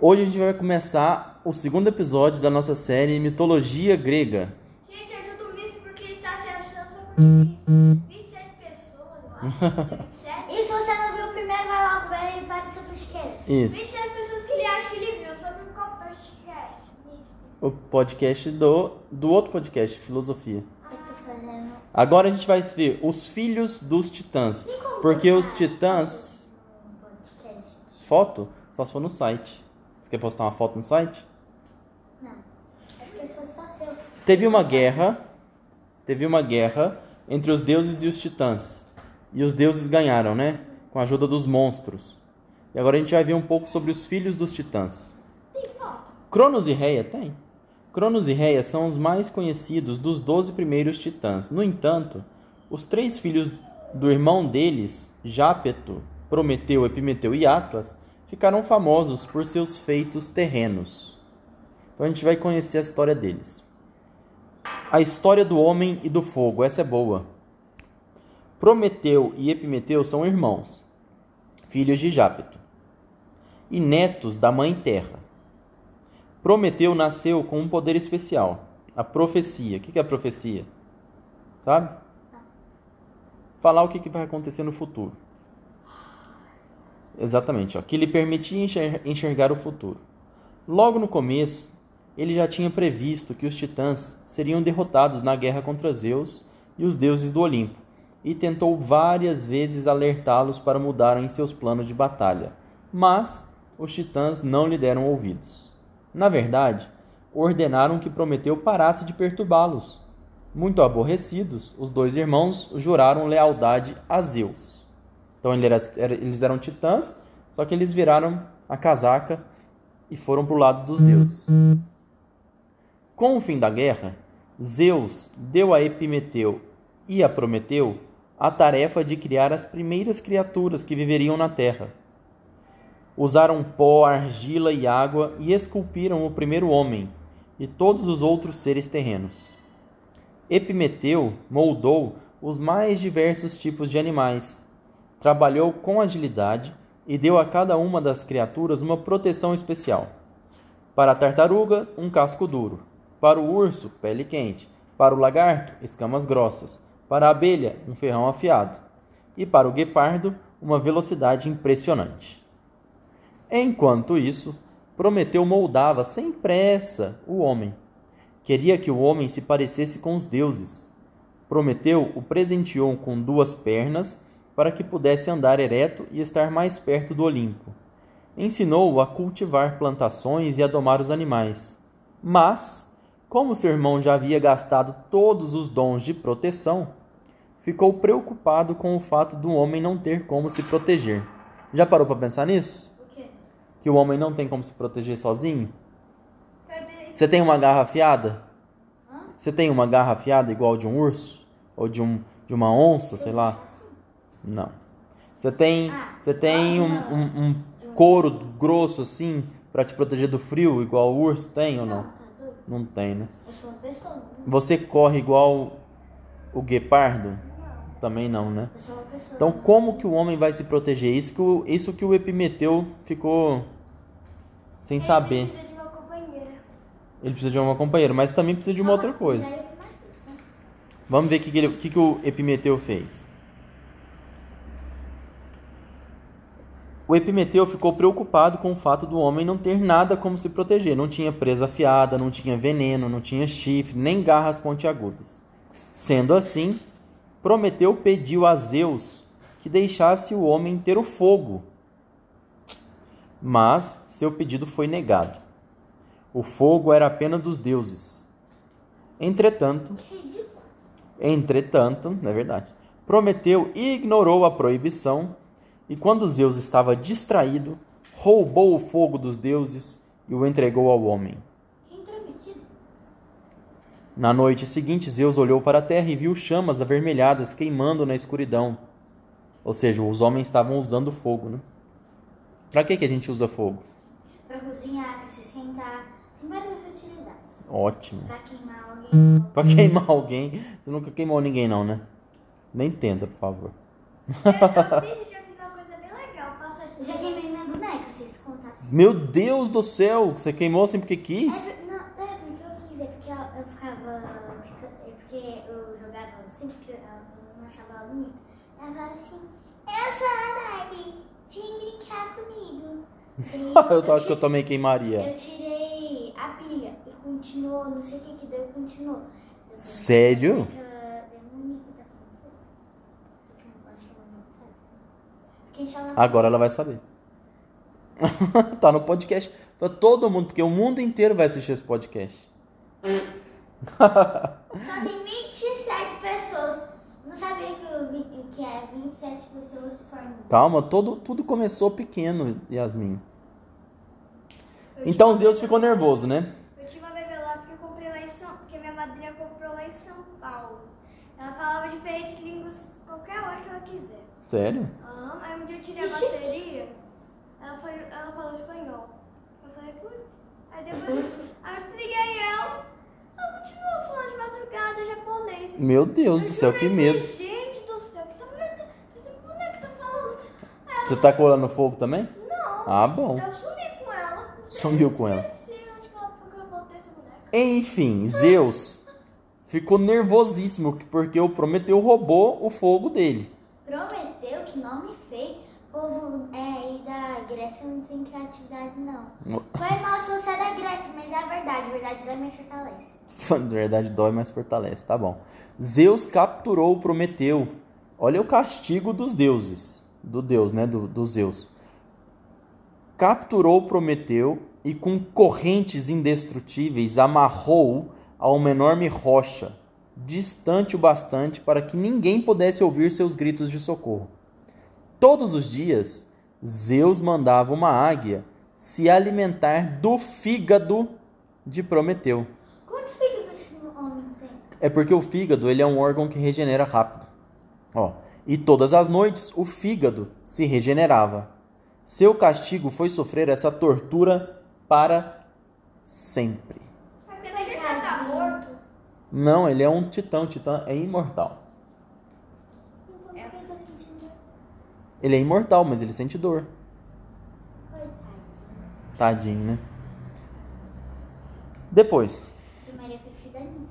Hoje a gente vai começar o segundo episódio da nossa série Mitologia Grega. Gente, ajuda o Miss porque ele tá se achando só com 27 pessoas, eu acho. 27. E se você não viu o primeiro, vai logo ver e para essa fusqueira. Isso. 27 pessoas que ele acha que ele viu sobre qual podcast. O podcast do, do outro podcast, Filosofia. Fazendo. Agora a gente vai ver os filhos dos titãs. Porque os titãs. um podcast. Foto? Só se for no site. Você quer postar uma foto no site? Não. É porque só seu. Teve uma guerra. Teve uma guerra entre os deuses e os titãs. E os deuses ganharam, né? Com a ajuda dos monstros. E agora a gente vai ver um pouco sobre os filhos dos titãs. Tem foto. Cronos e Reia tem. Cronos e Reia são os mais conhecidos dos doze primeiros titãs. No entanto, os três filhos do irmão deles, Jápeto, Prometeu, Epimeteu e Atlas, ficaram famosos por seus feitos terrenos. Então a gente vai conhecer a história deles. A história do homem e do fogo, essa é boa. Prometeu e Epimeteu são irmãos, filhos de Jápeto, e netos da mãe Terra. Prometeu nasceu com um poder especial, a profecia. O que é a profecia? Sabe? Falar o que vai acontecer no futuro. Exatamente, ó, que lhe permitia enxer- enxergar o futuro. Logo no começo, ele já tinha previsto que os titãs seriam derrotados na guerra contra Zeus e os deuses do Olimpo, e tentou várias vezes alertá-los para mudarem seus planos de batalha. Mas os titãs não lhe deram ouvidos. Na verdade, ordenaram que Prometeu parasse de perturbá-los. Muito aborrecidos, os dois irmãos juraram lealdade a Zeus. Então eles eram titãs, só que eles viraram a casaca e foram para o lado dos deuses. Com o fim da guerra, Zeus deu a Epimeteu e a Prometeu a tarefa de criar as primeiras criaturas que viveriam na terra. Usaram pó, argila e água e esculpiram o primeiro homem e todos os outros seres terrenos. Epimeteu moldou os mais diversos tipos de animais, trabalhou com agilidade e deu a cada uma das criaturas uma proteção especial. Para a tartaruga, um casco duro. Para o urso, pele quente. Para o lagarto, escamas grossas. Para a abelha, um ferrão afiado. E para o guepardo, uma velocidade impressionante. Enquanto isso, Prometeu moldava sem pressa o homem. Queria que o homem se parecesse com os deuses. Prometeu o presenteou com duas pernas para que pudesse andar ereto e estar mais perto do Olimpo. Ensinou-o a cultivar plantações e a domar os animais. Mas, como seu irmão já havia gastado todos os dons de proteção, ficou preocupado com o fato do homem não ter como se proteger. Já parou para pensar nisso? O quê? Que o homem não tem como se proteger sozinho? Você tem uma garra afiada? Hã? Você tem uma garra afiada igual de um urso? Ou de, um, de uma onça, sei lá? Não. Você tem, você tem um, um, um couro grosso assim pra te proteger do frio, igual o urso tem ou Não, não? tá tem, né? Eu sou uma pessoa. Você corre igual o guepardo? não. Também não, né? Eu sou uma pessoa. Então, como que o homem vai se proteger? Isso que o, isso que o Epimeteu ficou sem saber. Ele precisa de uma companheira. Ele precisa de uma companheira, mas também precisa de uma outra coisa. Né? Vamos ver o que, que, ele- que, que o Epimeteu fez. O Epimeteu ficou preocupado com o fato do homem não ter nada como se proteger. Não tinha presa afiada, não tinha veneno, não tinha chifre, nem garras pontiagudas. Sendo assim, Prometeu pediu a Zeus que deixasse o homem ter o fogo. Mas seu pedido foi negado. O fogo era apenas dos deuses. Entretanto. Entretanto, não é verdade, Prometeu ignorou a proibição e, quando Zeus estava distraído, roubou o fogo dos deuses e o entregou ao homem. Na noite seguinte, Zeus olhou para a terra e viu chamas avermelhadas queimando na escuridão. Ou seja, os homens estavam usando fogo, né? Para que, que a gente usa fogo? Pra cozinhar, pra se esquentar. Tem várias utilidades. Ótimo. Pra queimar alguém. Pra queimar alguém. Você nunca queimou ninguém, não, né? Nem tenta, por favor. Eu, eu fiz, já fiz uma coisa bem legal. Passa Eu já queimei minha boneca, se isso contasse. Meu Deus do céu, você queimou assim porque quis? É, não, é porque eu quis, é porque eu, eu ficava. fica- É porque eu jogava assim, porque eu, não achava ela bonita. Ela falava assim: Eu sou a Barbie, vem brincar comigo. Eu acho que eu também queimaria. Eu tirei a pilha e continuou, não sei o que que deu, continuou. Sério? "Como é que ela demônio que tá falando fogo?" Só que eu não acho que ela não sabe. Porque a gente tava- Agora ela vai saber. tá no podcast. Pra todo mundo, porque o mundo inteiro vai assistir esse podcast. Só tem 27 pessoas. Não sabia que, eu que é 27 pessoas formam. Calma, todo, tudo começou pequeno, Yasmin. Eu Então Zeus ficou nervoso, né? Eu tinha uma bebê lá porque eu comprei lá em São... Porque minha madrinha comprou lá em São Paulo. Ela falava diferentes línguas qualquer hora que ela quiser. Sério? Aham, Aí um dia eu tirei a Ixi. bateria, ela, foi, ela falou espanhol. Eu falei, putz. Aí depois aí eu desliguei ela, ela continuou falando de madrugada japonês. Meu Deus Eu do céu, que medo. Gente do céu, que essa mulher, tá- que essa mulher que tá falando? Ela Você tá colando fogo também? Não, Ah, bom. eu sumi com ela. Sumiu eu com ela. boneca. Enfim, Zeus ficou nervosíssimo porque o Prometeu roubou o fogo dele. Prometeu que nome feio. O povo é, aí da Grécia criatividade, não. Foi mal se você é da Grécia, mas é a verdade. A verdade da minha fortalece. De verdade, dói, mas fortalece, tá bom. Zeus capturou o Prometeu. Olha o castigo dos deuses. Do deus, né? Do, do Zeus. Capturou Prometeu e com correntes indestrutíveis amarrou-o a uma enorme rocha, distante o bastante para que ninguém pudesse ouvir seus gritos de socorro. Todos os dias, Zeus mandava uma águia se alimentar do fígado de Prometeu. Quantos fígados esse homem tem? É porque o fígado ele é um órgão que regenera rápido. Ó, e todas as noites o fígado se regenerava. Seu castigo foi sofrer essa tortura para sempre. Mas ele já tá morto? Não, ele é um titã, o titã é imortal. Então, por que eu tô sentindo Ele é imortal, mas ele sente dor. Tadinho, né? Depois,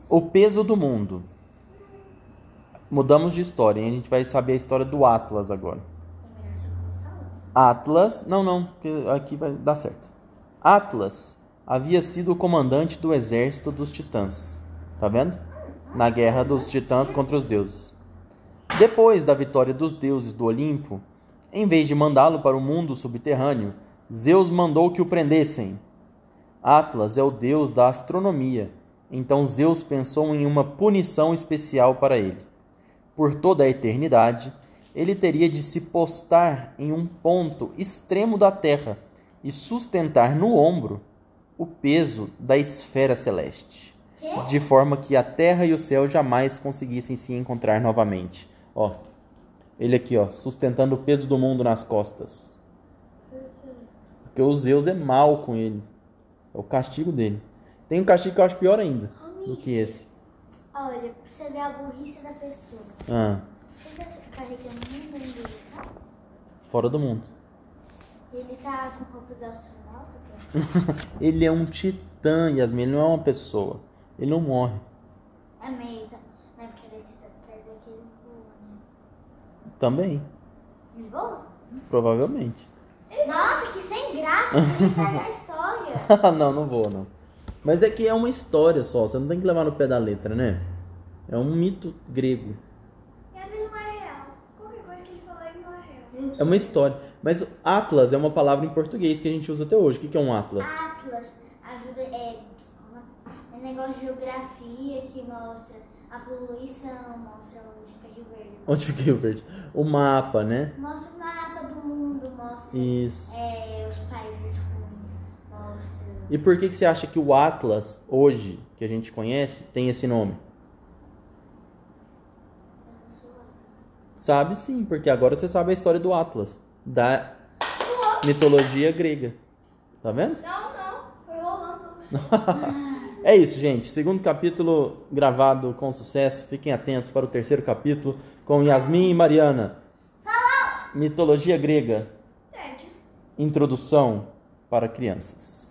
o peso do mundo. Mudamos de história, hein? A gente vai saber a história do Atlas agora. Atlas, não, não, porque aqui vai dar certo. Atlas havia sido o comandante do exército dos titãs. Tá vendo? Na guerra dos titãs contra os deuses. Depois da vitória dos deuses do Olimpo, em vez de mandá-lo para o mundo subterrâneo, Zeus mandou que o prendessem. Atlas é o deus da astronomia, então Zeus pensou em uma punição especial para ele. Por toda a eternidade, ele teria de se postar em um ponto extremo da Terra e sustentar no ombro o peso da esfera celeste, de forma que a Terra e o céu jamais conseguissem se encontrar novamente. Ó, ele aqui, ó, sustentando o peso do mundo nas costas. Porque o Zeus é mal com ele. É o castigo dele. Tem um castigo que eu acho pior ainda do que esse. Olha, você ver a burrice da pessoa. Ah, Ele tá carregando dele, tá? fora do mundo. Ele tá com astronauta, que Ele é um titã, Yasmin. Ele não é uma pessoa. Ele não morre. é meio, tá? Não é porque ele é de quer dizer que ele voa, né? Também. Ele voa? Provavelmente. Nossa, que sem graça, sai da história. não, não vou, não. Mas é que é uma história só. Você não tem que levar no pé da letra, né? É um mito grego. E vezes não é real. Qualquer coisa que ele falou aí não é real. É uma história. Mas Atlas é uma palavra em português que a gente usa até hoje. O que que é um Atlas? Atlas ajuda, é, é negócio de geografia que mostra a poluição, mostra onde fica Rio Verde. Onde fica Rio Verde? O mapa, né? Mostra o mapa do mundo, mostra Isso. é, os países ruins, mostra... E por que, que você acha que o Atlas, hoje, que a gente conhece, tem esse nome? Sabe sim, porque agora você sabe a história do Atlas, da mitologia grega. Tá vendo? Não, não. Foi rolando. É isso, gente. Segundo capítulo gravado com sucesso. Fiquem atentos para o terceiro capítulo com Yasmin e Mariana. Mitologia grega. Entende? Introdução. para crianças.